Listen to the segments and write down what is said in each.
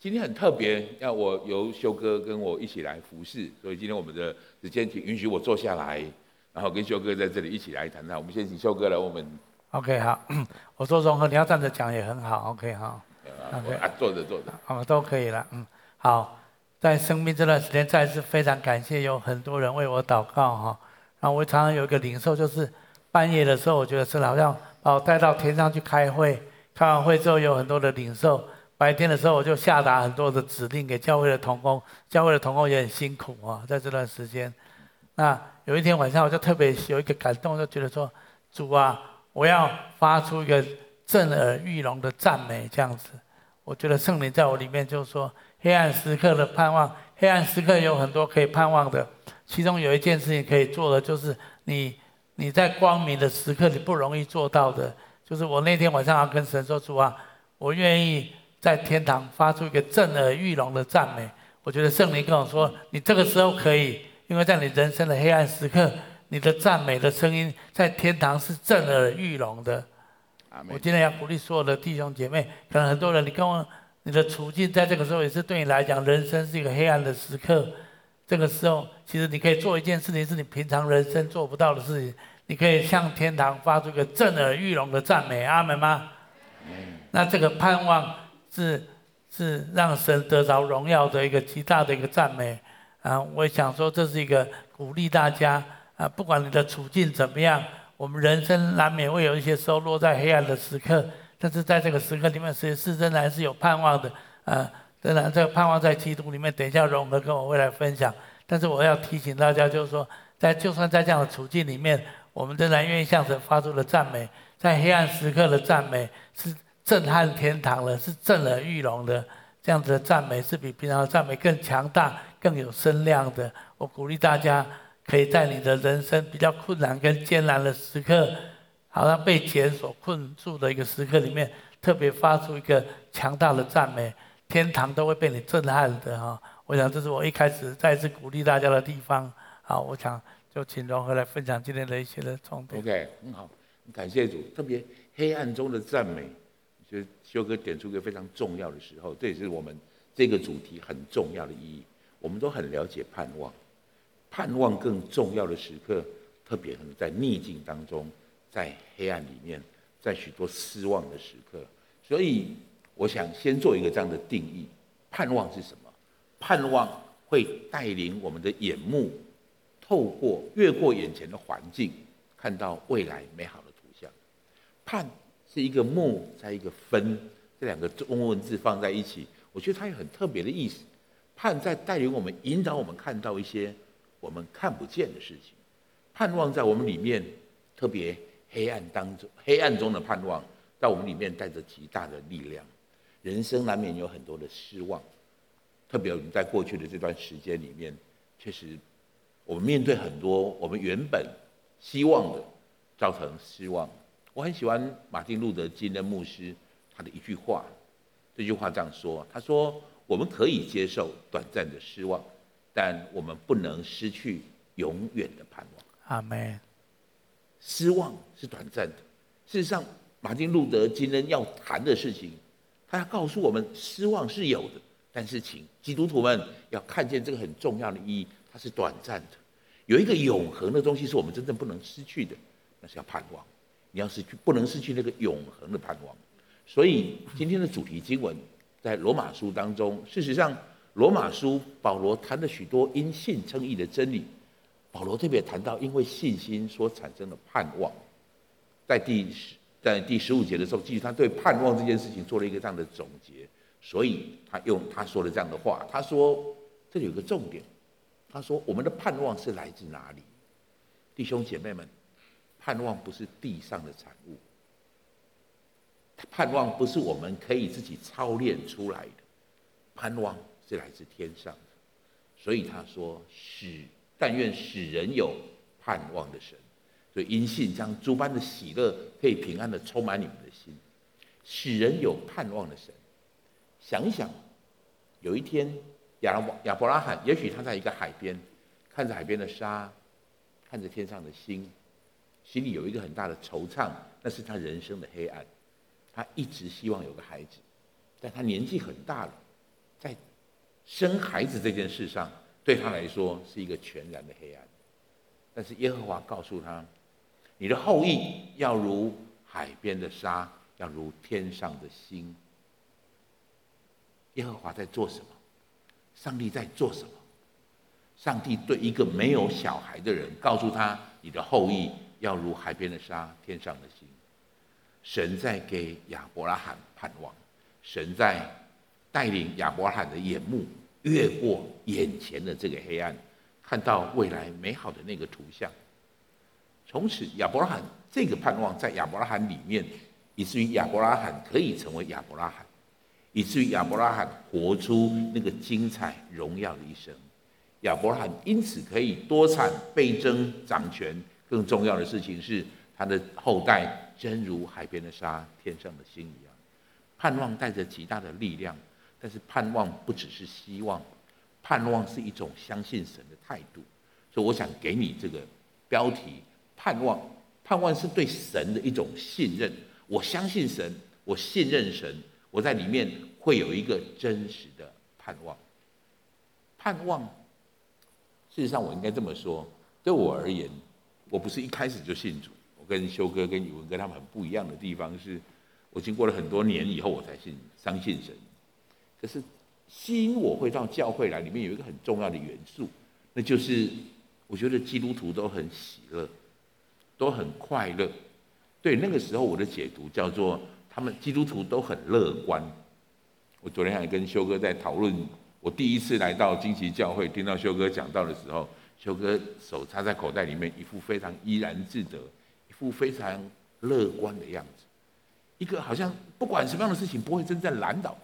今天很特别，要我由修哥跟我一起来服侍，所以今天我们的时间请允许我坐下来，然后跟修哥在这里一起来谈谈。我们先请修哥来，我们 OK 好，我说融合，你要站着讲也很好，OK 好，OK 啊，坐着坐着，好都可以了，嗯，好，在生命这段时间，再次非常感谢有很多人为我祷告哈，然后我常常有一个领受，就是半夜的时候，我觉得是好像把我带到天上去开会，开完会之后有很多的领受。白天的时候，我就下达很多的指令给教会的同工，教会的同工也很辛苦啊，在这段时间。那有一天晚上，我就特别有一个感动，就觉得说：“主啊，我要发出一个震耳欲聋的赞美，这样子。”我觉得圣灵在我里面就是说：“黑暗时刻的盼望，黑暗时刻有很多可以盼望的，其中有一件事情可以做的，就是你你在光明的时刻你不容易做到的，就是我那天晚上要跟神说：‘主啊，我愿意。’”在天堂发出一个震耳欲聋的赞美，我觉得圣灵跟我说，你这个时候可以，因为在你人生的黑暗时刻，你的赞美的声音在天堂是震耳欲聋的。我今天要鼓励所有的弟兄姐妹，可能很多人你跟我，你的处境在这个时候也是对你来讲，人生是一个黑暗的时刻。这个时候，其实你可以做一件事情，是你平常人生做不到的事情，你可以向天堂发出一个震耳欲聋的赞美，阿门吗？那这个盼望。是是让神得着荣耀的一个极大的一个赞美啊！我想说，这是一个鼓励大家啊，不管你的处境怎么样，我们人生难免会有一些时候落在黑暗的时刻，但是在这个时刻里面，是是仍然是有盼望的啊！仍然这个盼望在基督里面，等一下融合跟我未来分享。但是我要提醒大家，就是说，在就算在这样的处境里面，我们仍然愿意向神发出的赞美，在黑暗时刻的赞美是。震撼天堂了，是震耳欲聋的，这样子的赞美是比平常的赞美更强大、更有声量的。我鼓励大家，可以在你的人生比较困难跟艰难的时刻，好像被钱所困住的一个时刻里面，特别发出一个强大的赞美，天堂都会被你震撼的哈。我想这是我一开始再次鼓励大家的地方。好，我想就请融合来分享今天的一些的重点。OK，很好，感谢主，特别黑暗中的赞美。就是修哥点出一个非常重要的时候，这也是我们这个主题很重要的意义。我们都很了解盼望，盼望更重要的时刻，特别可能在逆境当中，在黑暗里面，在许多失望的时刻。所以，我想先做一个这样的定义：盼望是什么？盼望会带领我们的眼目，透过越过眼前的环境，看到未来美好的图像。盼。是一个木，再一个分，这两个中文字放在一起，我觉得它有很特别的意思。盼在带领我们，引导我们看到一些我们看不见的事情。盼望在我们里面，特别黑暗当中，黑暗中的盼望，在我们里面带着极大的力量。人生难免有很多的失望，特别我们在过去的这段时间里面，确实我们面对很多我们原本希望的，造成失望。我很喜欢马丁路德金的牧师他的一句话，这句话这样说：他说，我们可以接受短暂的失望，但我们不能失去永远的盼望。阿门。失望是短暂的。事实上，马丁路德金恩要谈的事情，他要告诉我们，失望是有的，但是请基督徒们要看见这个很重要的意义，它是短暂的。有一个永恒的东西是我们真正不能失去的，那是要盼望。你要失去，不能失去那个永恒的盼望。所以今天的主题经文在罗马书当中。事实上，罗马书保罗谈了许多因信称义的真理。保罗特别谈到因为信心所产生的盼望，在第十在第十五节的时候，其实他对盼望这件事情做了一个这样的总结。所以他用他说了这样的话，他说这里有个重点，他说我们的盼望是来自哪里？弟兄姐妹们。盼望不是地上的产物，盼望不是我们可以自己操练出来的，盼望是来自天上的。所以他说：“使但愿使人有盼望的神，所以因信将诸般的喜乐可以平安的充满你们的心，使人有盼望的神。想一想，有一天亚亚伯拉罕，也许他在一个海边，看着海边的沙，看着天上的星。”心里有一个很大的惆怅，那是他人生的黑暗。他一直希望有个孩子，但他年纪很大了，在生孩子这件事上，对他来说是一个全然的黑暗。但是耶和华告诉他：“你的后裔要如海边的沙，要如天上的星。”耶和华在做什么？上帝在做什么？上帝对一个没有小孩的人告诉他：“你的后裔要如海边的沙，天上的星。”神在给亚伯拉罕盼望，神在带领亚伯拉罕的眼目越过眼前的这个黑暗，看到未来美好的那个图像。从此，亚伯拉罕这个盼望在亚伯拉罕里面，以至于亚伯拉罕可以成为亚伯拉罕，以至于亚伯拉罕活出那个精彩荣耀的一生。亚伯拉罕因此可以多产倍增掌权，更重要的事情是他的后代真如海边的沙、天上的星一样。盼望带着极大的力量，但是盼望不只是希望，盼望是一种相信神的态度。所以我想给你这个标题：盼望。盼望是对神的一种信任。我相信神，我信任神，我在里面会有一个真实的盼望。盼望。事实上，我应该这么说：对我而言，我不是一开始就信主。我跟修哥、跟宇文跟他们很不一样的地方是，我经过了很多年以后，我才信、相信神。可是吸引我会到教会来，里面有一个很重要的元素，那就是我觉得基督徒都很喜乐，都很快乐。对，那个时候我的解读叫做，他们基督徒都很乐观。我昨天还跟修哥在讨论。我第一次来到惊奇教会，听到修哥讲到的时候，修哥手插在口袋里面，一副非常怡然自得，一副非常乐观的样子，一个好像不管什么样的事情不会真正拦倒、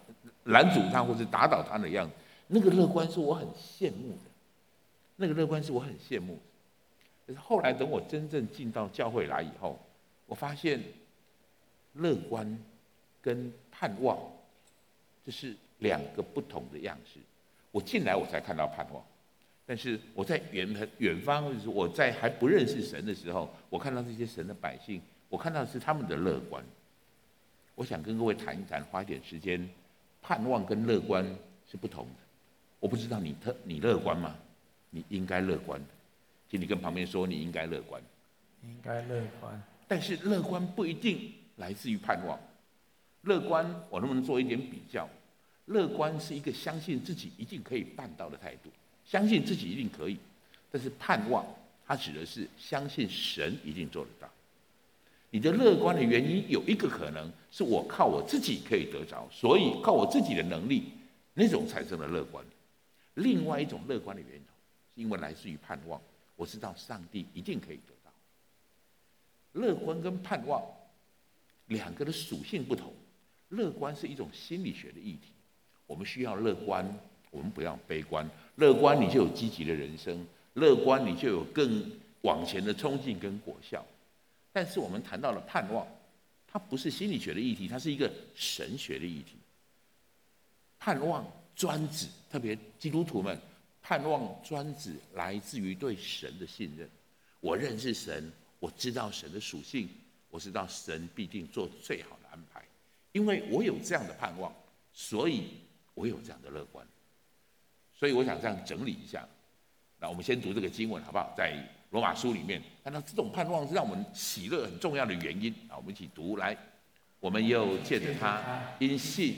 拦阻他或者打倒他的样子。那个乐观是我很羡慕的，那个乐观是我很羡慕的。可是后来等我真正进到教会来以后，我发现乐观跟盼望这是。两个不同的样式，我进来我才看到盼望，但是我在远远方，就是我在还不认识神的时候，我看到这些神的百姓，我看到的是他们的乐观。我想跟各位谈一谈，花一点时间，盼望跟乐观是不同的。我不知道你特你乐观吗？你应该乐观，请你跟旁边说你应该乐观，应该乐观。但是乐观不一定来自于盼望，乐观我能不能做一点比较？乐观是一个相信自己一定可以办到的态度，相信自己一定可以。但是盼望，它指的是相信神一定做得到。你的乐观的原因有一个可能是我靠我自己可以得着，所以靠我自己的能力，那种产生了乐观。另外一种乐观的源头，是因为来自于盼望，我知道上帝一定可以得到。乐观跟盼望两个的属性不同，乐观是一种心理学的议题。我们需要乐观，我们不要悲观。乐观，你就有积极的人生；乐观，你就有更往前的冲劲跟果效。但是我们谈到了盼望，它不是心理学的议题，它是一个神学的议题。盼望专指，特别基督徒们，盼望专指来自于对神的信任。我认识神，我知道神的属性，我知道神必定做最好的安排，因为我有这样的盼望，所以。我有这样的乐观，所以我想这样整理一下。那我们先读这个经文好不好？在罗马书里面看到这种盼望是让我们喜乐很重要的原因啊。我们一起读来，我们又借着他因信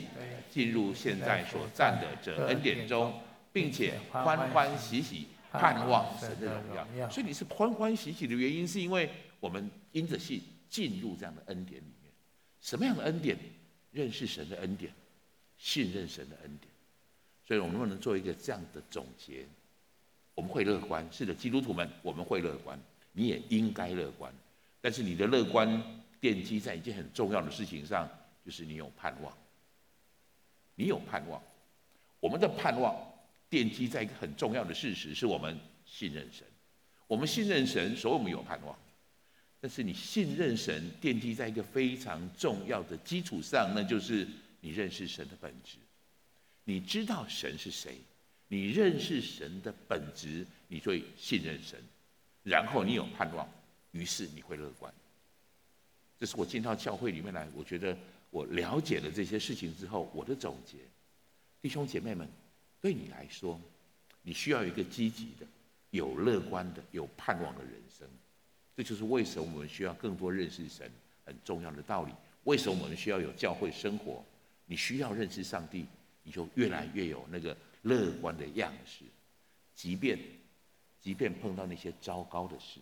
进入现在所站的这恩典中，并且欢欢喜喜盼望神的荣耀。所以你是欢欢喜喜的原因，是因为我们因着信进入这样的恩典里面。什么样的恩典？认识神的恩典。信任神的恩典，所以我们能不能做一个这样的总结？我们会乐观，是的，基督徒们，我们会乐观，你也应该乐观。但是你的乐观奠基在一件很重要的事情上，就是你有盼望。你有盼望，我们的盼望奠基在一个很重要的事实，是我们信任神。我们信任神，所以我们有盼望。但是你信任神奠基在一个非常重要的基础上，那就是。你认识神的本质，你知道神是谁，你认识神的本质，你会信任神，然后你有盼望，于是你会乐观。这是我进到教会里面来，我觉得我了解了这些事情之后，我的总结。弟兄姐妹们，对你来说，你需要一个积极的、有乐观的、有盼望的人生。这就是为什么我们需要更多认识神很重要的道理。为什么我们需要有教会生活？你需要认识上帝，你就越来越有那个乐观的样式。即便，即便碰到那些糟糕的事，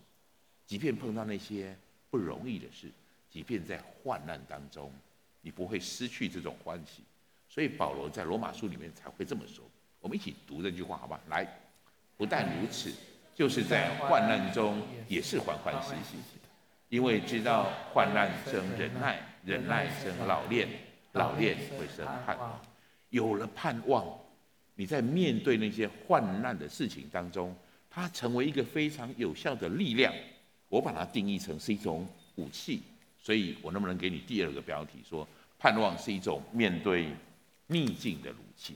即便碰到那些不容易的事，即便在患难当中，你不会失去这种欢喜。所以保罗在罗马书里面才会这么说。我们一起读这句话，好吧？来，不但如此，就是在患难中也是欢欢喜喜，因为知道患难生忍耐，忍耐生老练，老练会生盼望。有了盼望，你在面对那些患难的事情当中，它成为一个非常有效的力量。我把它定义成是一种武器。所以我能不能给你第二个标题说，盼望是一种面对逆境的武器，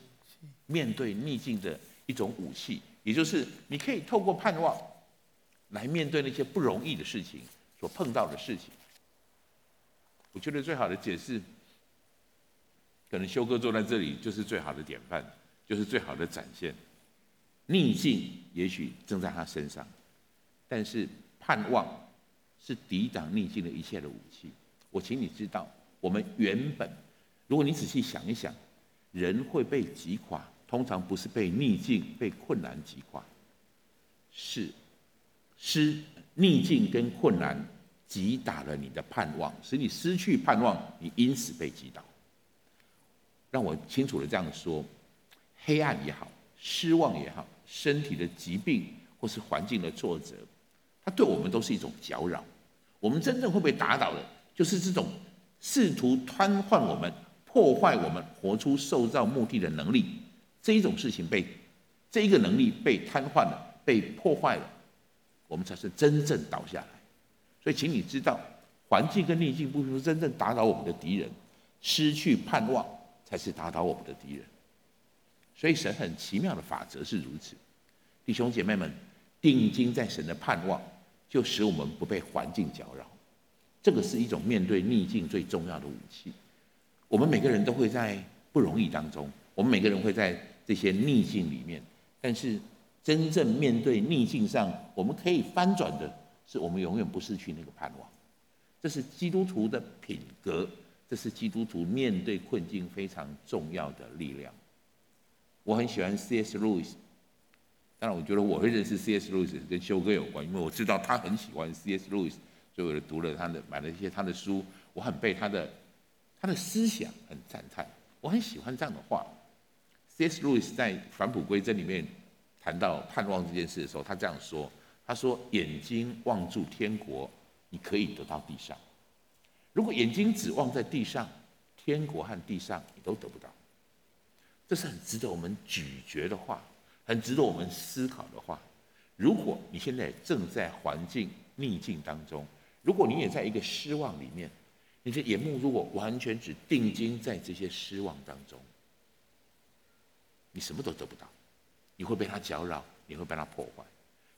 面对逆境的一种武器，也就是你可以透过盼望来面对那些不容易的事情所碰到的事情。我觉得最好的解释，可能修哥坐在这里就是最好的典范，就是最好的展现。逆境也许正在他身上，但是盼望是抵挡逆境的一切的武器。我请你知道，我们原本，如果你仔细想一想。人会被击垮，通常不是被逆境、被困难击垮，是失逆境跟困难击打了你的盼望，使你失去盼望，你因此被击倒。让我清楚的这样说：黑暗也好，失望也好，身体的疾病或是环境的挫折，它对我们都是一种搅扰。我们真正会被打倒的，就是这种试图瘫痪我们。破坏我们活出受造目的的能力，这一种事情被这一个能力被瘫痪了，被破坏了，我们才是真正倒下来。所以，请你知道，环境跟逆境不是真正打倒我们的敌人，失去盼望才是打倒我们的敌人。所以，神很奇妙的法则是如此。弟兄姐妹们，定睛在神的盼望，就使我们不被环境搅扰。这个是一种面对逆境最重要的武器。我们每个人都会在不容易当中，我们每个人会在这些逆境里面，但是真正面对逆境上，我们可以翻转的是，我们永远不失去那个盼望。这是基督徒的品格，这是基督徒面对困境非常重要的力量。我很喜欢 C.S. Lewis，当然，我觉得我会认识 C.S. Lewis 跟修哥有关，因为我知道他很喜欢 C.S. Lewis，所以我就读了他的，买了一些他的书，我很被他的。他的思想很赞叹，我很喜欢这样的话。C.S. Lewis 在《返璞归真》里面谈到盼望这件事的时候，他这样说：“他说，眼睛望住天国，你可以得到地上；如果眼睛只望在地上，天国和地上你都得不到。”这是很值得我们咀嚼的话，很值得我们思考的话。如果你现在正在环境逆境当中，如果你也在一个失望里面，你的眼目如果完全只定睛在这些失望当中，你什么都得不到，你会被它搅扰，你会被它破坏。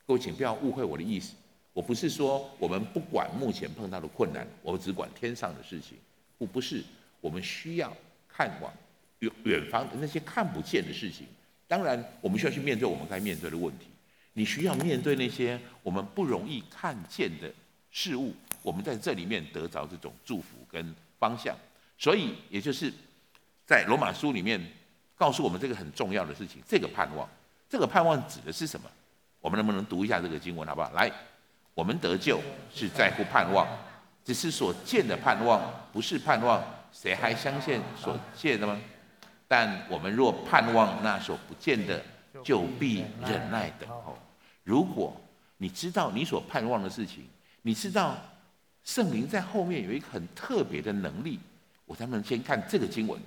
各位，请不要误会我的意思，我不是说我们不管目前碰到的困难，我们只管天上的事情。不，不是，我们需要看往远远方的那些看不见的事情。当然，我们需要去面对我们该面对的问题。你需要面对那些我们不容易看见的事物。我们在这里面得着这种祝福跟方向，所以也就是在罗马书里面告诉我们这个很重要的事情，这个盼望，这个盼望指的是什么？我们能不能读一下这个经文，好不好？来，我们得救是在乎盼望，只是所见的盼望不是盼望，谁还相信所见的吗？但我们若盼望那所不见的，就必忍耐等候。如果你知道你所盼望的事情，你知道。圣灵在后面有一个很特别的能力，我咱们先看这个经文，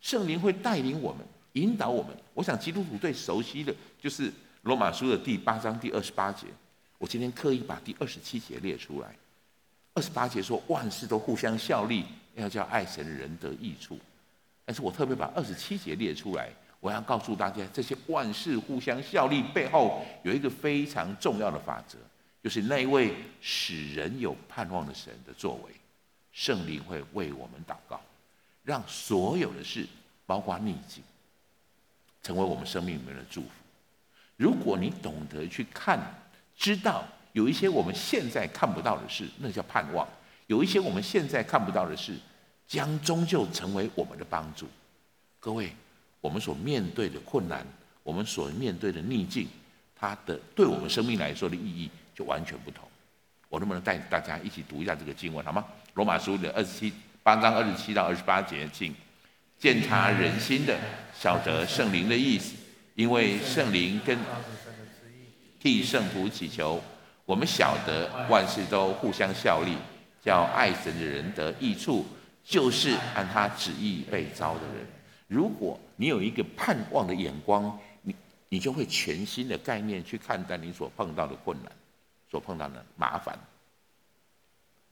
圣灵会带领我们，引导我们。我想基督徒最熟悉的就是罗马书的第八章第二十八节，我今天刻意把第二十七节列出来。二十八节说万事都互相效力，要叫爱神的人得益处。但是我特别把二十七节列出来，我要告诉大家，这些万事互相效力背后有一个非常重要的法则。就是那一位使人有盼望的神的作为，圣灵会为我们祷告，让所有的事，包括逆境，成为我们生命里面的祝福。如果你懂得去看，知道有一些我们现在看不到的事，那叫盼望；有一些我们现在看不到的事，将终究成为我们的帮助。各位，我们所面对的困难，我们所面对的逆境，它的对我们生命来说的意义就完全不同。我能不能带大家一起读一下这个经文，好吗？罗马书的二十七八章二十七到二十八节，请鉴察人心的，晓得圣灵的意思，因为圣灵跟替圣徒祈求，我们晓得万事都互相效力，叫爱神的人得益处，就是按他旨意被召的人。如果你有一个盼望的眼光，你你就会全新的概念去看待你所碰到的困难，所碰到的麻烦。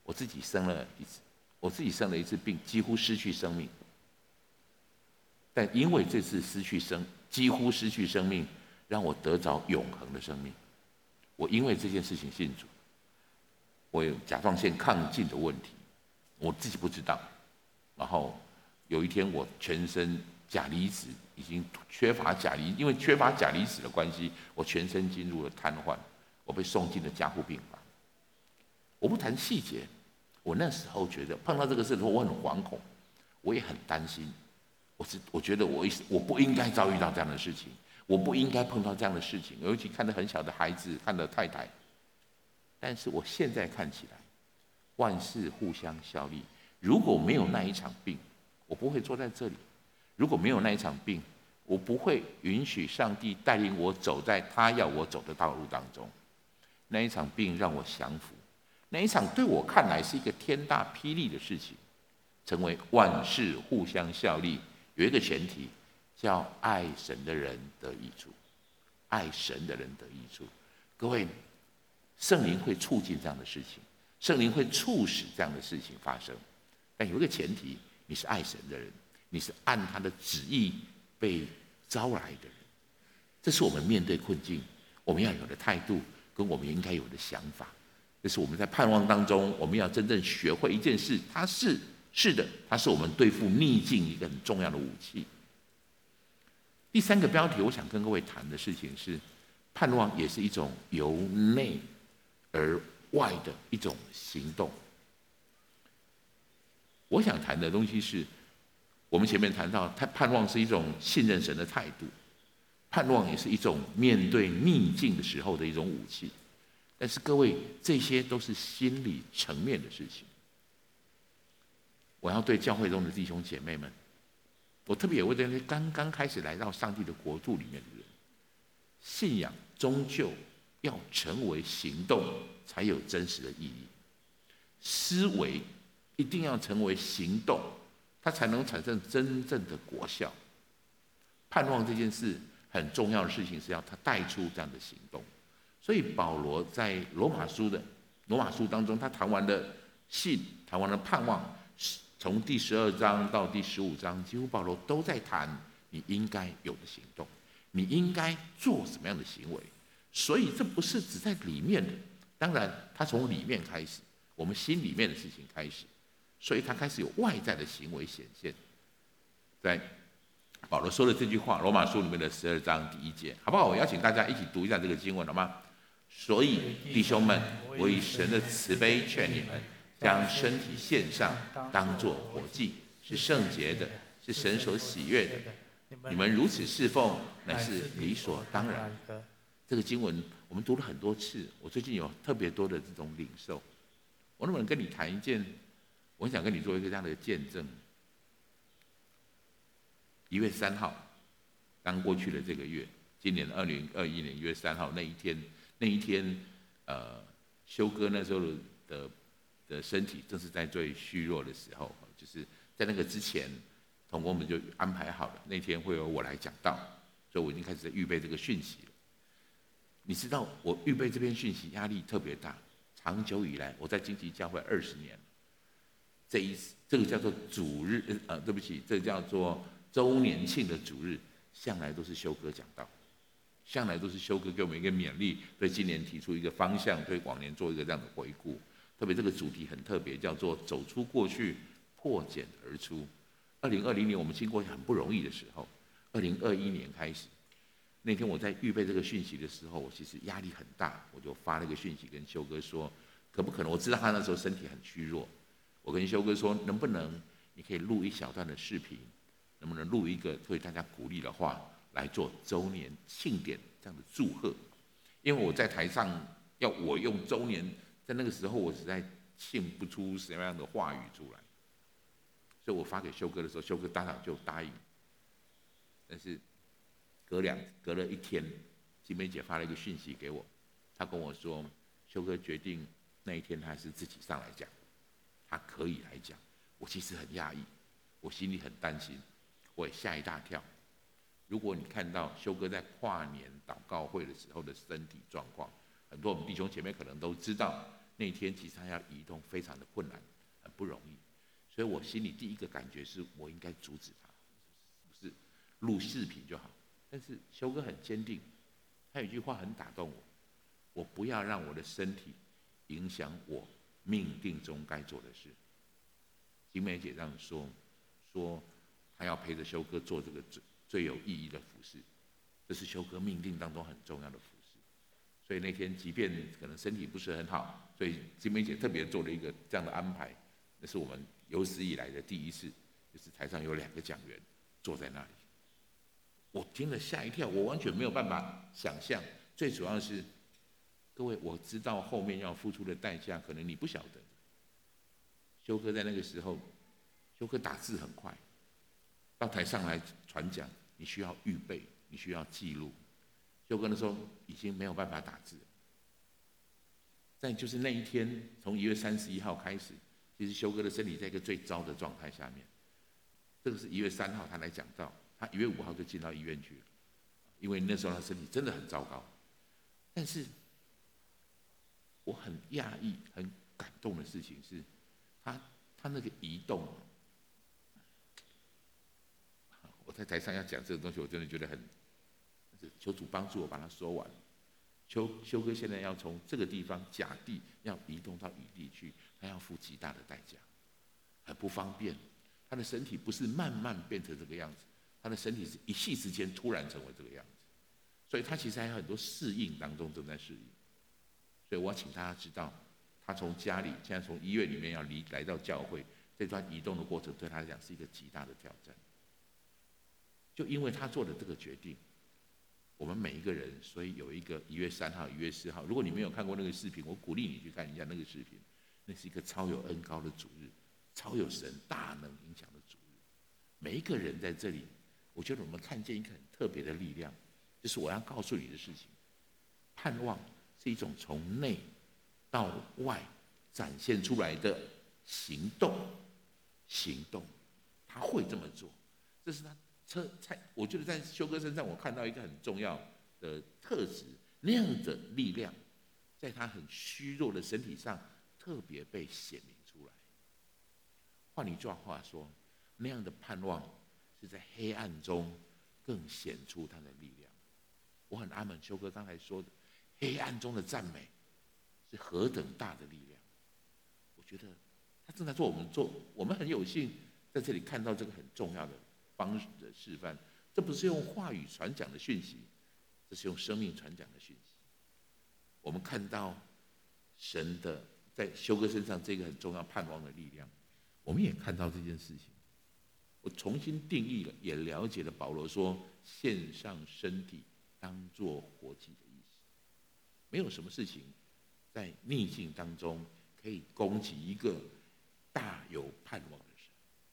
我自己生了一次，我自己生了一次病，几乎失去生命。但因为这次失去生，几乎失去生命，让我得着永恒的生命。我因为这件事情信主，我有甲状腺亢进的问题，我自己不知道。然后有一天我全身钾离子已经缺乏钾离，因为缺乏钾离子的关系，我全身进入了瘫痪，我被送进了加护病房。我不谈细节，我那时候觉得碰到这个事的时候，我很惶恐，我也很担心。我是我觉得我我不应该遭遇到这样的事情，我不应该碰到这样的事情，尤其看到很小的孩子，看到太太。但是我现在看起来，万事互相效力。如果没有那一场病，我不会坐在这里；如果没有那一场病，我不会允许上帝带领我走在他要我走的道路当中。那一场病让我降服。那一场对我看来是一个天大霹雳的事情，成为万事互相效力，有一个前提，叫爱神的人得益处，爱神的人得益处。各位，圣灵会促进这样的事情，圣灵会促使这样的事情发生，但有一个前提，你是爱神的人，你是按他的旨意被招来的人，这是我们面对困境我们要有的态度，跟我们应该有的想法。这是我们在盼望当中，我们要真正学会一件事，它是是的，它是我们对付逆境一个很重要的武器。第三个标题，我想跟各位谈的事情是，盼望也是一种由内而外的一种行动。我想谈的东西是，我们前面谈到，他盼望是一种信任神的态度，盼望也是一种面对逆境的时候的一种武器。但是各位，这些都是心理层面的事情。我要对教会中的弟兄姐妹们，我特别也为这些刚刚开始来到上帝的国度里面的人，信仰终究要成为行动，才有真实的意义。思维一定要成为行动，它才能产生真正的果效。盼望这件事很重要的事情，是要他带出这样的行动。所以保罗在罗马书的罗马书当中，他谈完了信，谈完了盼望，从第十二章到第十五章，几乎保罗都在谈你应该有的行动，你应该做什么样的行为。所以这不是只在里面的，当然他从里面开始，我们心里面的事情开始，所以他开始有外在的行为显现。在保罗说的这句话，罗马书里面的十二章第一节，好不好？我邀请大家一起读一下这个经文，好吗？所以，弟兄们，我以神的慈悲劝你们，将身体献上，当作活祭，是圣洁的，是神所喜悦的。你们如此侍奉，乃是理所当然。这个经文我们读了很多次，我最近有特别多的这种领受。我能不能跟你谈一件？我想跟你做一个这样的见证。一月三号，刚过去的这个月，今年二零二一年一月三号那一天。那一天，呃，修哥那时候的的身体正是在最虚弱的时候，就是在那个之前，同工们就安排好了，那天会由我来讲道，所以我已经开始在预备这个讯息了。你知道，我预备这篇讯息压力特别大，长久以来我在荆棘教会二十年，这一次这个叫做主日，呃，对不起，这个叫做周年庆的主日，向来都是修哥讲道。向来都是修哥给我们一个勉励，对今年提出一个方向，对往年做一个这样的回顾。特别这个主题很特别，叫做“走出过去，破茧而出”。二零二零年我们经过很不容易的时候，二零二一年开始，那天我在预备这个讯息的时候，我其实压力很大，我就发了个讯息跟修哥说，可不可能？我知道他那时候身体很虚弱，我跟修哥说，能不能你可以录一小段的视频，能不能录一个对大家鼓励的话，来做周年庆典这样的祝贺？因为我在台上要我用周年，在那个时候我实在信不出什么样的话语出来，所以我发给修哥的时候，修哥当场就答应。但是隔两隔了一天，金梅姐发了一个讯息给我，她跟我说，修哥决定那一天他是自己上来讲，他可以来讲。我其实很讶异，我心里很担心，我也吓一大跳。如果你看到修哥在跨年祷告会的时候的身体状况，很多我们弟兄姐妹可能都知道，那天其实他要移动非常的困难，很不容易。所以我心里第一个感觉是我应该阻止他。是录视频就好，但是修哥很坚定，他有句话很打动我：我不要让我的身体影响我命定中该做的事。金梅姐这样说，说她要陪着修哥做这个最最有意义的服事，这是修哥命定当中很重要的。所以那天即便可能身体不是很好，所以金梅姐特别做了一个这样的安排，那是我们有史以来的第一次，就是台上有两个讲员坐在那里。我听了吓一跳，我完全没有办法想象。最主要是，各位，我知道后面要付出的代价，可能你不晓得。修哥在那个时候，修哥打字很快，到台上来传讲，你需要预备，你需要记录。修哥那时候已经没有办法打字。但就是那一天，从一月三十一号开始，其实修哥的身体在一个最糟的状态下面。这个是一月三号他来讲到。他一月五号就进到医院去了，因为那时候他身体真的很糟糕。但是我很讶异、很感动的事情是，他他那个移动，我在台上要讲这个东西，我真的觉得很，求主帮助我把它说完。修修哥现在要从这个地方甲地要移动到乙地去，他要付极大的代价，很不方便。他的身体不是慢慢变成这个样子。他的身体是一夕之间突然成为这个样子，所以他其实还有很多适应当中正在适应。所以我要请大家知道，他从家里现在从医院里面要离来到教会，这段移动的过程对他来讲是一个极大的挑战。就因为他做的这个决定，我们每一个人，所以有一个一月三号、一月四号。如果你没有看过那个视频，我鼓励你去看一下那个视频。那是一个超有恩膏的主日，超有神大能影响的主日。每一个人在这里。我觉得我们看见一个很特别的力量，就是我要告诉你的事情。盼望是一种从内到外展现出来的行动，行动，他会这么做，这是他车才。我觉得在修哥身上，我看到一个很重要的特质，那样的力量，在他很虚弱的身体上特别被显明出来。换一句话说，那样的盼望。是在黑暗中更显出他的力量。我很阿门，修哥刚才说的，黑暗中的赞美是何等大的力量。我觉得他正在做我们做，我们很有幸在这里看到这个很重要的方式的示范。这不是用话语传讲的讯息，这是用生命传讲的讯息。我们看到神的在修哥身上这个很重要盼望的力量，我们也看到这件事情。我重新定义了，也了解了保罗说献上身体当做活祭的意思。没有什么事情在逆境当中可以攻击一个大有盼望的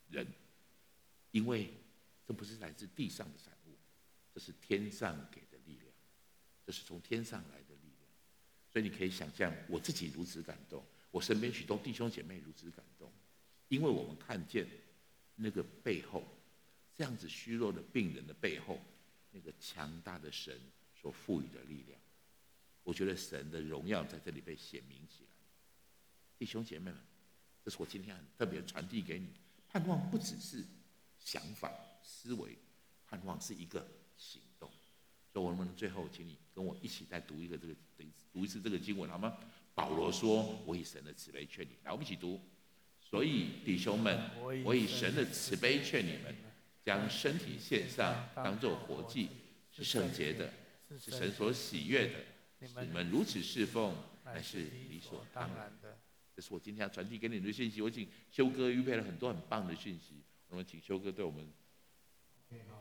人，因为这不是来自地上的产物，这是天上给的力量，这是从天上来的力量。所以你可以想象，我自己如此感动，我身边许多弟兄姐妹如此感动，因为我们看见。那个背后，这样子虚弱的病人的背后，那个强大的神所赋予的力量，我觉得神的荣耀在这里被显明起来。弟兄姐妹们，这是我今天很特别传递给你，盼望不只是想法思维，盼望是一个行动。所以，我们最后，请你跟我一起再读一个这个，读一次这个经文好吗？保罗说：“我以神的慈悲劝你。”来，我们一起读。所以弟兄们，我以神的慈悲劝你们，将身体献上，当做活祭，是圣洁的，是神所喜悦的。你们如此侍奉，乃是理所当然的。这是我今天要传递给你们的信息。我请修哥预备了很多很棒的讯息，我们请修哥对我们。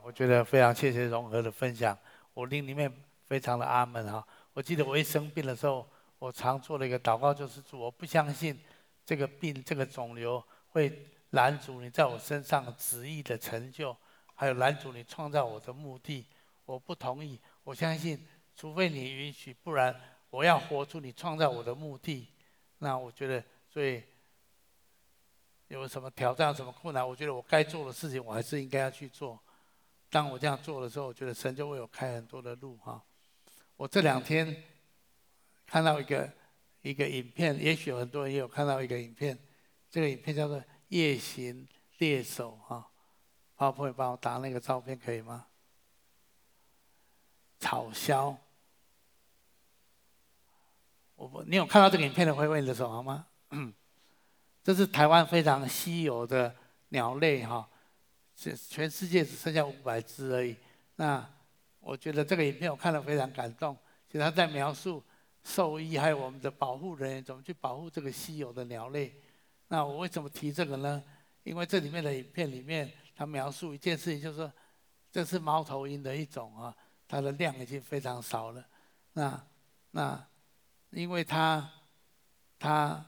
我觉得非常谢谢融合的分享，我令里面非常的阿门哈。我记得我一生病的时候，我常做的一个祷告就是主，我不相信这个病这个肿瘤会拦阻你在我身上旨意的成就，还有拦阻你创造我的目的。我不同意，我相信，除非你允许，不然我要活出你创造我的目的。那我觉得，所以有什么挑战、什么困难，我觉得我该做的事情，我还是应该要去做。当我这样做的时候，我觉得神就为我开很多的路哈。我这两天看到一个一个影片，也许很多人也有看到一个影片，这个影片叫做《夜行猎手》哈。泡泡，你帮我打那个照片可以吗？草鸮，我不，你有看到这个影片的，挥挥你的手好吗？这是台湾非常稀有的鸟类哈。全全世界只剩下五百只而已。那我觉得这个影片我看了非常感动。其实他在描述兽医还有我们的保护人员怎么去保护这个稀有的鸟类。那我为什么提这个呢？因为这里面的影片里面，他描述一件事情，就是说这是猫头鹰的一种啊，它的量已经非常少了。那那因为它它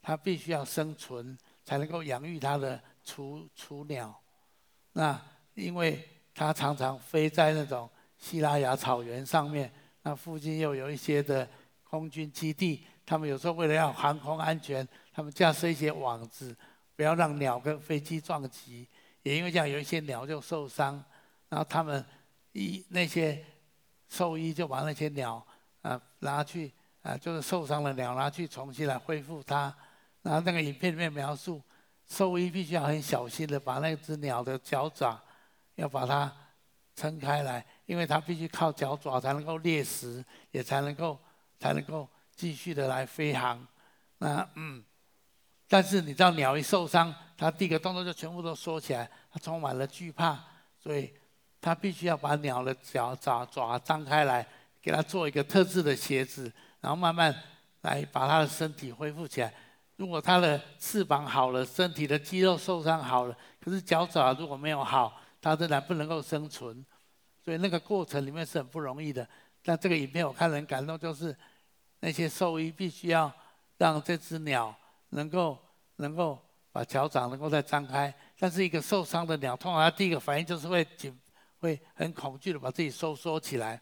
它必须要生存，才能够养育它的雏雏鸟。那因为它常常飞在那种西拉雅草原上面，那附近又有一些的空军基地，他们有时候为了要航空安全，他们架设一些网子，不要让鸟跟飞机撞击。也因为这样，有一些鸟就受伤，然后他们一那些兽医就把那些鸟啊拿去啊，就是受伤的鸟拿去重新来恢复它。然后那个影片里面描述。兽医必须要很小心的把那只鸟的脚爪，要把它撑开来，因为它必须靠脚爪才能够猎食，也才能够才能够继续的来飞航。那嗯，但是你知道鸟一受伤，它第一个动作就全部都缩起来，它充满了惧怕，所以它必须要把鸟的脚爪爪张开来，给它做一个特制的鞋子，然后慢慢来把它的身体恢复起来。如果它的翅膀好了，身体的肌肉受伤好了，可是脚爪如果没有好，它仍然不能够生存，所以那个过程里面是很不容易的。但这个影片我看了很感动，就是那些兽医必须要让这只鸟能够能够把脚掌能够再张开，但是一个受伤的鸟，通常它第一个反应就是会紧，会很恐惧的把自己收缩起来。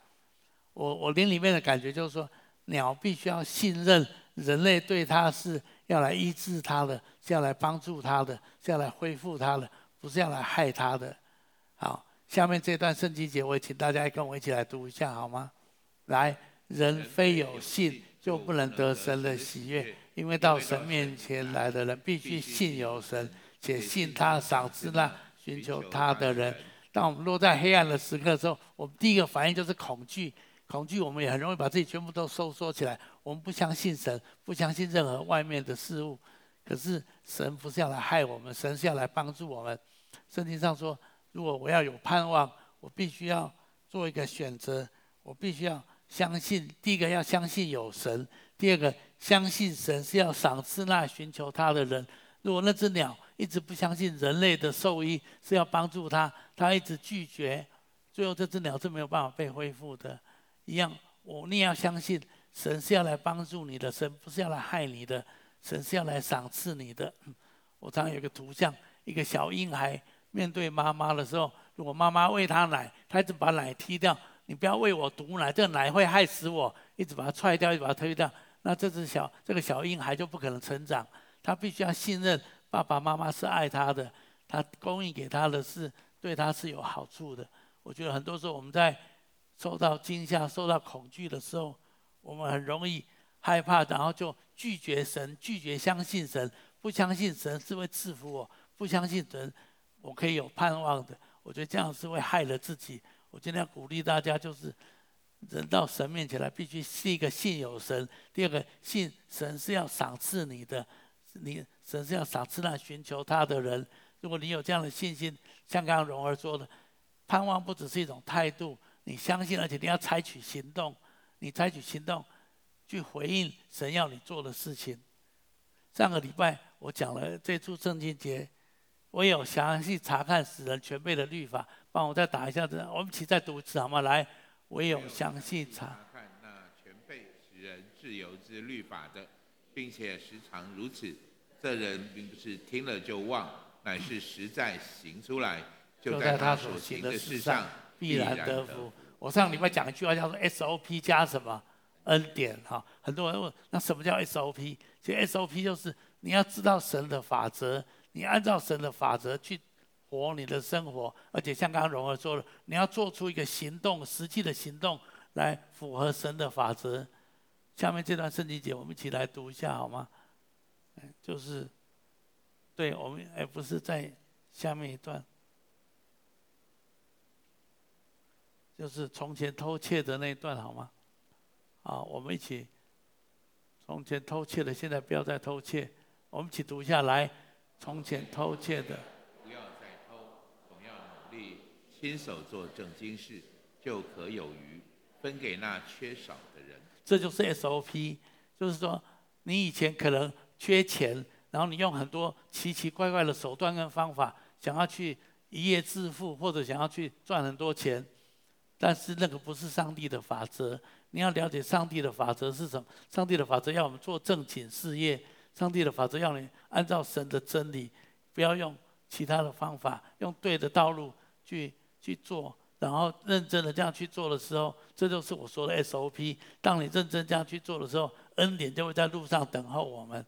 我我灵里面的感觉就是说，鸟必须要信任人类对它是。要来医治他的，是要来帮助他的，是要来恢复他的，不是要来害他的。好，下面这段圣经节，我也请大家跟我一起来读一下，好吗？来，人非有信，就不能得神的喜悦，因为到神面前来的人，必须信有神，且信他赏赐那寻求他的人。当我们落在黑暗的时刻的时候，我们第一个反应就是恐惧。恐惧，我们也很容易把自己全部都收缩起来。我们不相信神，不相信任何外面的事物。可是神不是要来害我们，神是要来帮助我们。圣经上说，如果我要有盼望，我必须要做一个选择。我必须要相信，第一个要相信有神，第二个相信神是要赏赐那寻求他的人。如果那只鸟一直不相信人类的兽医是要帮助他，他一直拒绝，最后这只鸟是没有办法被恢复的。一样，我你要相信，神是要来帮助你的，神不是要来害你的，神是要来赏赐你的。我常常有一个图像，一个小婴孩面对妈妈的时候，如果妈妈喂他奶，他一直把奶踢掉，你不要喂我毒奶，这个奶会害死我，一直把它踹掉，一直把它推掉，那这只小这个小婴孩就不可能成长。他必须要信任爸爸妈妈是爱他的，他供应给他的是对他是有好处的。我觉得很多时候我们在。受到惊吓、受到恐惧的时候，我们很容易害怕，然后就拒绝神，拒绝相信神，不相信神是会赐福我，不相信神我可以有盼望的。我觉得这样是会害了自己。我今天要鼓励大家，就是人到神面前来，必须是一个信有神，第二个信神是要赏赐你的，你神是要赏赐那寻求他的人。如果你有这样的信心，像刚刚荣儿说的，盼望不只是一种态度，你相信，而且你要采取行动，你采取行动去回应神要你做的事情。上个礼拜我讲了这处圣经节，我有详细查看使人全备的律法，帮我再打一下字，我们一起再读一次好吗？来，我有详细查看那全备使人自由之律法的，并且时常如此。这人并不是听了就忘，乃是实在行出来，就在他所行的事上必然得福。我上礼拜讲一句话叫做 SOP 加什么恩典哈，很多人问那什么叫 SOP？其实 SOP 就是你要知道神的法则，你按照神的法则去活你的生活，而且像刚刚荣儿说的，你要做出一个行动，实际的行动来符合神的法则。下面这段圣经节我们一起来读一下好吗？就是，对我们，而不是在下面一段，就是从前偷窃的那一段，好吗？好，我们一起，从前偷窃的，现在不要再偷窃。我们一起读下来，从前偷窃的，不要再偷，总要努力，亲手做正经事，就可有余，分给那缺少的人。这就是 SOP，就是说，你以前可能。缺钱，然后你用很多奇奇怪怪的手段跟方法，想要去一夜致富，或者想要去赚很多钱，但是那个不是上帝的法则。你要了解上帝的法则是什么？上帝的法则要我们做正经事业，上帝的法则要你按照神的真理，不要用其他的方法，用对的道路去去做，然后认真的这样去做的时候，这就是我说的 SOP。当你认真这样去做的时候，恩典就会在路上等候我们。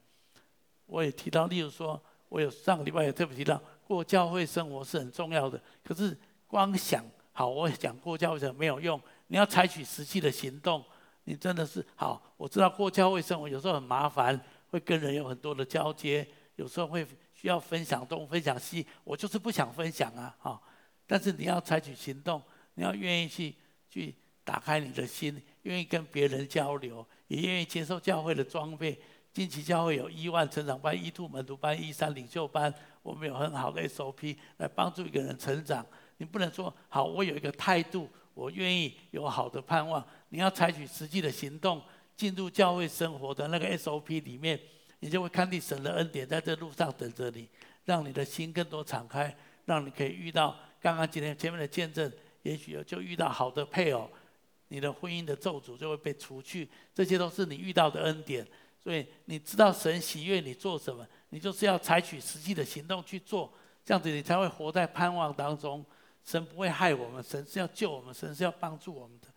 我也提到，例如说，我有上个礼拜也特别提到，过教会生活是很重要的。可是光想好，我也讲过教会生没有用，你要采取实际的行动。你真的是好，我知道过教会生活有时候很麻烦，会跟人有很多的交接，有时候会需要分享东分享西，我就是不想分享啊，哈。但是你要采取行动，你要愿意去去打开你的心，愿意跟别人交流，也愿意接受教会的装备。近期教会有一万成长班、一兔门徒班、一三领袖班，我们有很好的 SOP 来帮助一个人成长。你不能说好，我有一个态度，我愿意有好的盼望。你要采取实际的行动，进入教会生活的那个 SOP 里面，你就会看见神的恩典在这路上等着你，让你的心更多敞开，让你可以遇到刚刚今天前面的见证，也许就遇到好的配偶，你的婚姻的咒诅就会被除去。这些都是你遇到的恩典。所以你知道神喜悦你做什么，你就是要采取实际的行动去做，这样子你才会活在盼望当中。神不会害我们，神是要救我们，神是要帮助我们的。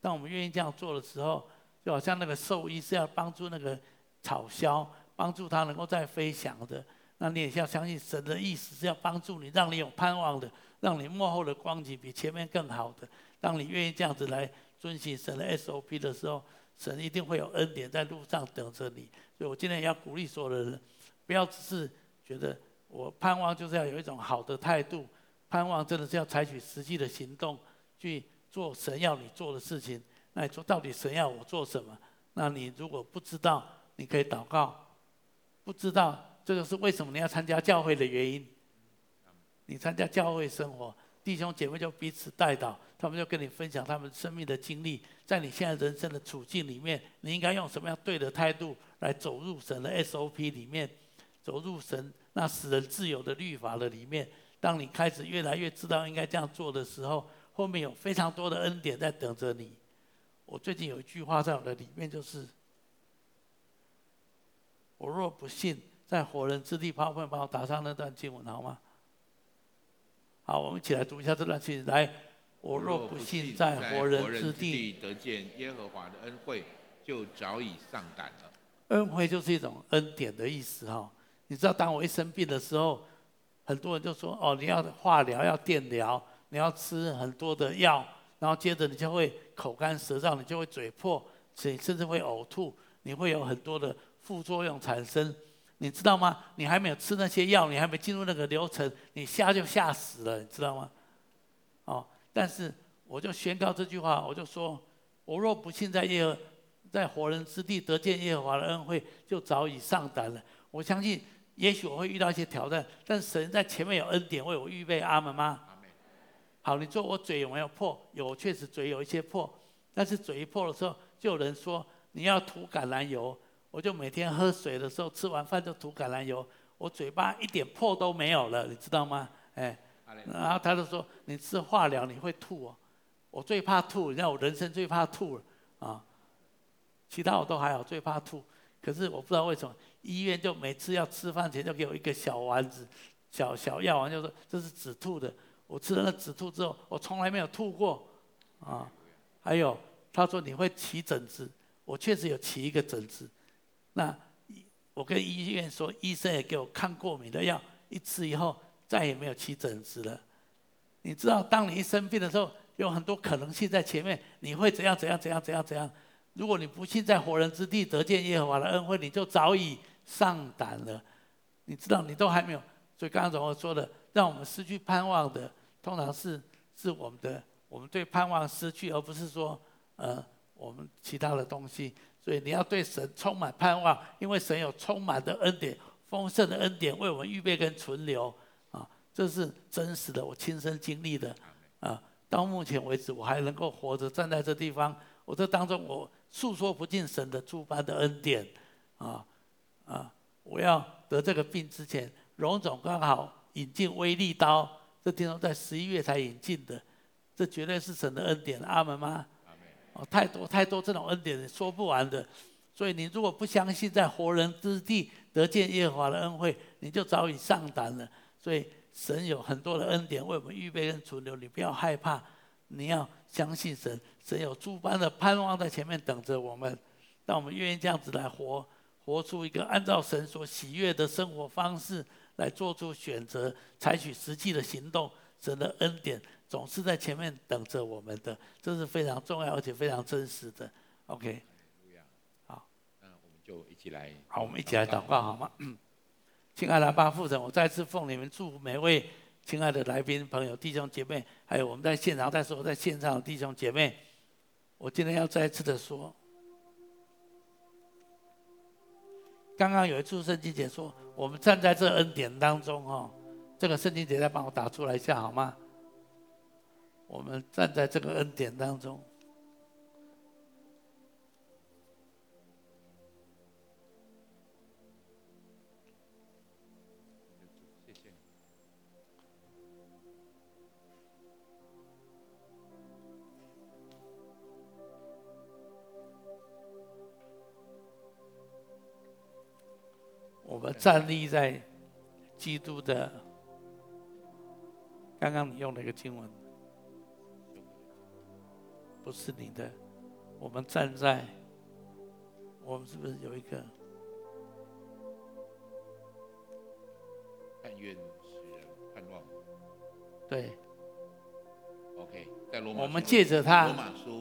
当我们愿意这样做的时候，就好像那个兽医是要帮助那个草枭，帮助它能够再飞翔的。那你也要相信神的意思是要帮助你，让你有盼望的，让你幕后的光景比前面更好的。当你愿意这样子来遵循神的 SOP 的时候。神一定会有恩典在路上等着你，所以我今天也要鼓励所有的人，不要只是觉得我盼望就是要有一种好的态度，盼望真的是要采取实际的行动去做神要你做的事情。那你说到底神要我做什么？那你如果不知道，你可以祷告。不知道，这个是为什么你要参加教会的原因。你参加教会生活。弟兄姐妹就彼此代祷，他们就跟你分享他们生命的经历，在你现在人生的处境里面，你应该用什么样对的态度来走入神的 SOP 里面，走入神那使人自由的律法的里面。当你开始越来越知道应该这样做的时候，后面有非常多的恩典在等着你。我最近有一句话在我的里面，就是：我若不信，在活人之地，帮我打上那段经文好吗？好，我们一起来读一下这段经文。来，我若不信在活人之地得见耶和华的恩惠，就早已丧胆了。恩惠就是一种恩典的意思哈。你知道，当我一生病的时候，很多人就说：“哦，你要化疗，要电疗，你要吃很多的药，然后接着你就会口干舌燥，你就会嘴破，甚甚至会呕吐，你会有很多的副作用产生。”你知道吗？你还没有吃那些药，你还没进入那个流程，你吓就吓死了，你知道吗？哦，但是我就宣告这句话，我就说：我若不幸在耶和，在活人之地得见耶和华的恩惠，就早已上胆了。我相信也许我会遇到一些挑战，但神在前面有恩典为我预备，阿门吗？好，你说我嘴有没有破？有，确实嘴有一些破。但是嘴一破的时候，就有人说你要涂橄榄油。我就每天喝水的时候，吃完饭就涂橄榄油，我嘴巴一点破都没有了，你知道吗？哎，然后他就说你吃化疗你会吐哦。我最怕吐，你知道我人生最怕吐了啊。其他我都还好，最怕吐。可是我不知道为什么医院就每次要吃饭前就给我一个小丸子，小小药丸，就说这是止吐的。我吃了那止吐之后，我从来没有吐过，啊，还有他说你会起疹子，我确实有起一个疹子，那我跟医院说，医生也给我抗过敏的药，一吃以后再也没有起疹子了。你知道，当你一生病的时候，有很多可能性在前面，你会怎样怎样怎样怎样怎样。如果你不信在活人之地得见耶和华的恩惠，你就早已上胆了。你知道，你都还没有。所以刚刚怎么说的，让我们失去盼望的。通常是是我们的，我们对盼望失去，而不是说，呃，我们其他的东西。所以你要对神充满盼望，因为神有充满的恩典、丰盛的恩典为我们预备跟存留啊，这是真实的，我亲身经历的啊。到目前为止，我还能够活着站在这地方，我这当中我诉说不尽神的诸般的恩典啊啊！我要得这个病之前，荣总刚好引进威力刀。这听说在十一月才引进的，这绝对是神的恩典，阿门吗？哦，太多太多这种恩典说不完的，所以你如果不相信在活人之地得见耶和华的恩惠，你就早已上胆了。所以神有很多的恩典为我们预备跟存留，你不要害怕，你要相信神，神有诸般的盼望在前面等着我们。当我们愿意这样子来活，活出一个按照神所喜悦的生活方式。来做出选择，采取实际的行动，神的恩典总是在前面等着我们的，这是非常重要而且非常真实的。OK，好，那我们就一起来，好，我们一起来祷告好吗？嗯，亲爱的阿爸父神，我再次奉你们祝福每位亲爱的来宾朋友、弟兄姐妹，还有我们在现场、但是我在线上的弟兄姐妹，我今天要再次的说。刚刚有一处圣经节说，我们站在这恩典当中哦，这个圣经节再帮我打出来一下好吗？我们站在这个恩典当中。站立在基督的，刚刚你用了一个经文，不是你的。我们站在，我们是不是有一个？但愿使人盼望。对。我们借着他，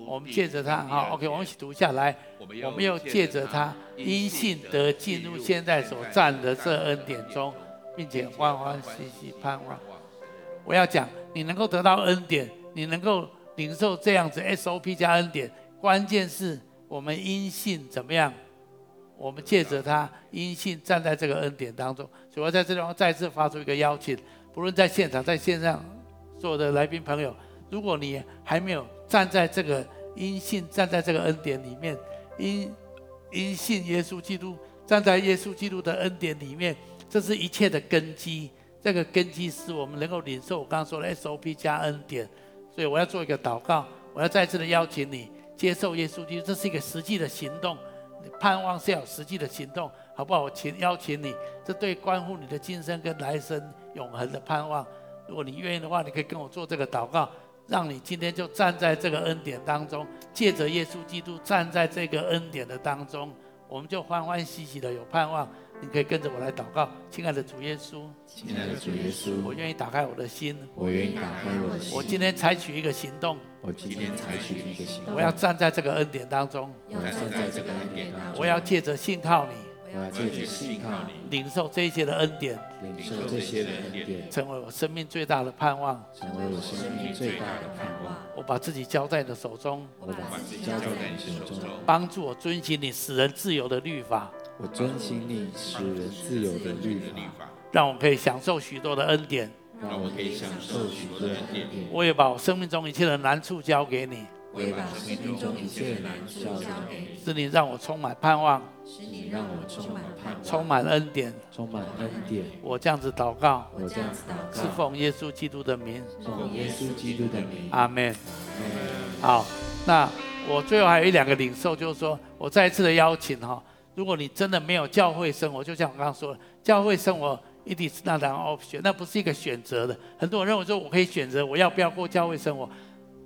我们借着他，好，OK，我们一起读下来。我们要借着他，因信得进入现在所站的这恩典中，并且欢欢喜喜盼望。我要讲，你能够得到恩典，你能够领受这样子 SOP 加恩典，关键是我们因信怎么样？我们借着他，因信站在这个恩典当中。所以我在这地方再次发出一个邀请，不论在现场、在线上，所有的来宾朋友。如果你还没有站在这个因信，站在这个恩典里面，因因信耶稣基督，站在耶稣基督的恩典里面，这是一切的根基。这个根基是我们能够领受我刚刚说的 SOP 加恩典。所以我要做一个祷告，我要再次的邀请你接受耶稣基督，这是一个实际的行动。盼望是要有实际的行动，好不好？我请邀请你，这对关乎你的今生跟来生永恒的盼望。如果你愿意的话，你可以跟我做这个祷告。让你今天就站在这个恩典当中，借着耶稣基督站在这个恩典的当中，我们就欢欢喜喜的有盼望。你可以跟着我来祷告，亲爱的主耶稣，亲爱的主耶稣，我愿意打开我的心，我愿意打开我的心。我今天采取一个行动，我今天采取一个行动，我要站在这个恩典当中，我要站在这个恩典当中，我要借着信靠你。我要继续信靠你，领受这一切的恩典，领受这些的恩典，成为我生命最大的盼望，成为我生命最大的盼望。我把自己交在你的手中，我把自己交在你手中，帮助我遵行你使人自由的律法，我遵行你使人自由的律法，让我可以享受许多的恩典，让我可以享受许多的恩典。我也把我生命中一切的难处交给你，我也把生命中一切的难处交给你，让我充满盼望，是你让我充满盼望，充满恩典，充满恩典。我这样子祷告，我这样子祷告，是奉耶稣基督的名，奉耶稣基督的名。阿门。好，那我最后还有一两个领受，就是说我再一次的邀请哈，如果你真的没有教会生活，就像我刚刚说的，教会生活 it is not an option，那不是一个选择的。很多人认为说我可以选择我要不要过教会生活，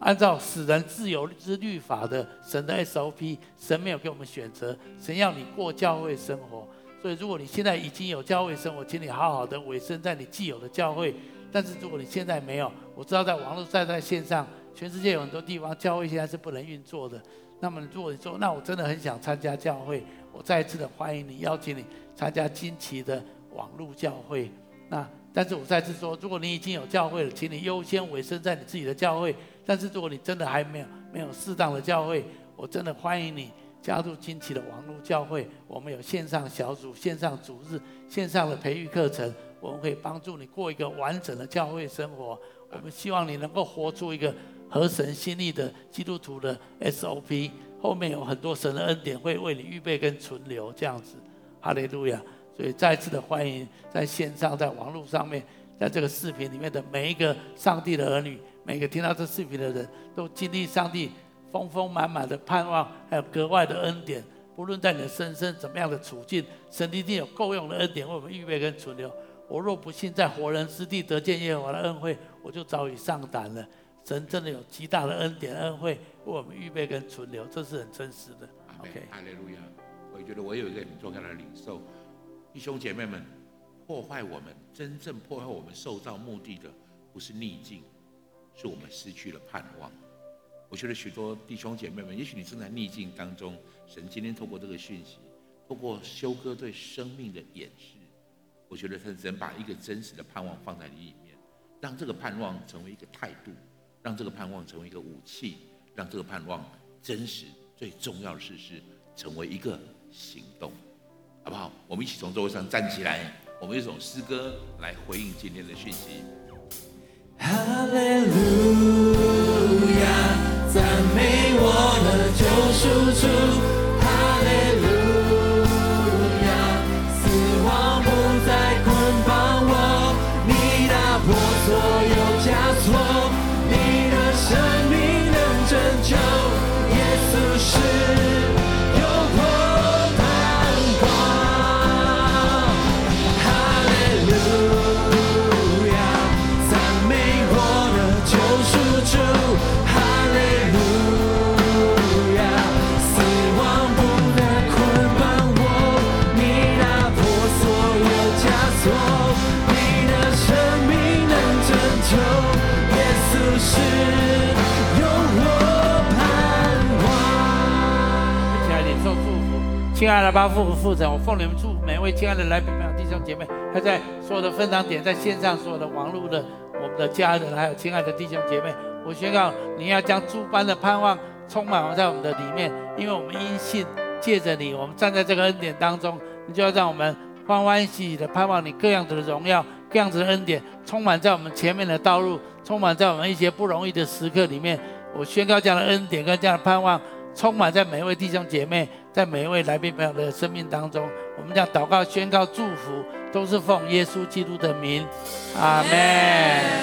按照使人自由之律法的神的 SOP，神没有给我们选择，神要你过教会生活。所以如果你现在已经有教会生活，请你好好的委身在你既有的教会。但是如果你现在没有，我知道在网络在在线上，全世界有很多地方教会现在是不能运作的。那么如果你说，那我真的很想参加教会，我再一次的欢迎你，邀请你参加惊奇的网络教会。那但是我再次说，如果你已经有教会了，请你优先委身在你自己的教会。但是如果你真的还没有没有适当的教会，我真的欢迎你加入惊奇的网络教会。我们有线上小组、线上主日、线上的培育课程。我们可以帮助你过一个完整的教会生活。我们希望你能够活出一个合神心意的基督徒的 SOP。后面有很多神的恩典会为你预备跟存留，这样子。哈利路亚！所以再次的欢迎在线上、在网络上面，在这个视频里面的每一个上帝的儿女，每个听到这视频的人都经历上帝丰丰满满的盼望，还有格外的恩典。不论在你的生生怎么样的处境，神一定有够用的恩典为我们预备跟存留。我若不信在活人之地得见耶和华的恩惠，我就早已上胆了。神真的有极大的恩典恩惠为我们预备跟存留，这是很真实的。OK，哈利路亚。我觉得我有一个很重要的领受，弟兄姐妹们，破坏我们真正破坏我们受造目的的，不是逆境，是我们失去了盼望。我觉得许多弟兄姐妹们，也许你正在逆境当中，神今天透过这个讯息，透过修哥对生命的演示。我觉得他人把一个真实的盼望放在你里面，让这个盼望成为一个态度，让这个盼望成为一个武器，让这个盼望真实。最重要的事是成为一个行动，好不好？我们一起从座位上站起来，我们用一首诗歌来回应今天的讯息。哈利路亚，赞美我的救赎主，亲爱的八父父神，我奉你们祝福每位亲爱的来宾朋友弟兄姐妹，还在所有的分堂点，在线上所有的网络的我们的家人，还有亲爱的弟兄姐妹，我宣告你要将诸般的盼望充满在我们的里面，因为我们因信借着你，我们站在这个恩典当中，你就要让我们欢欢喜喜的盼望你各样子的荣耀、各样子的恩典充满在我们前面的道路，充满在我们一些不容易的时刻里面。我宣告这样的恩典跟这样的盼望。充满在每一位弟兄姐妹，在每一位来宾朋友的生命当中，我们讲祷告、宣告、祝福，都是奉耶稣基督的名，阿门。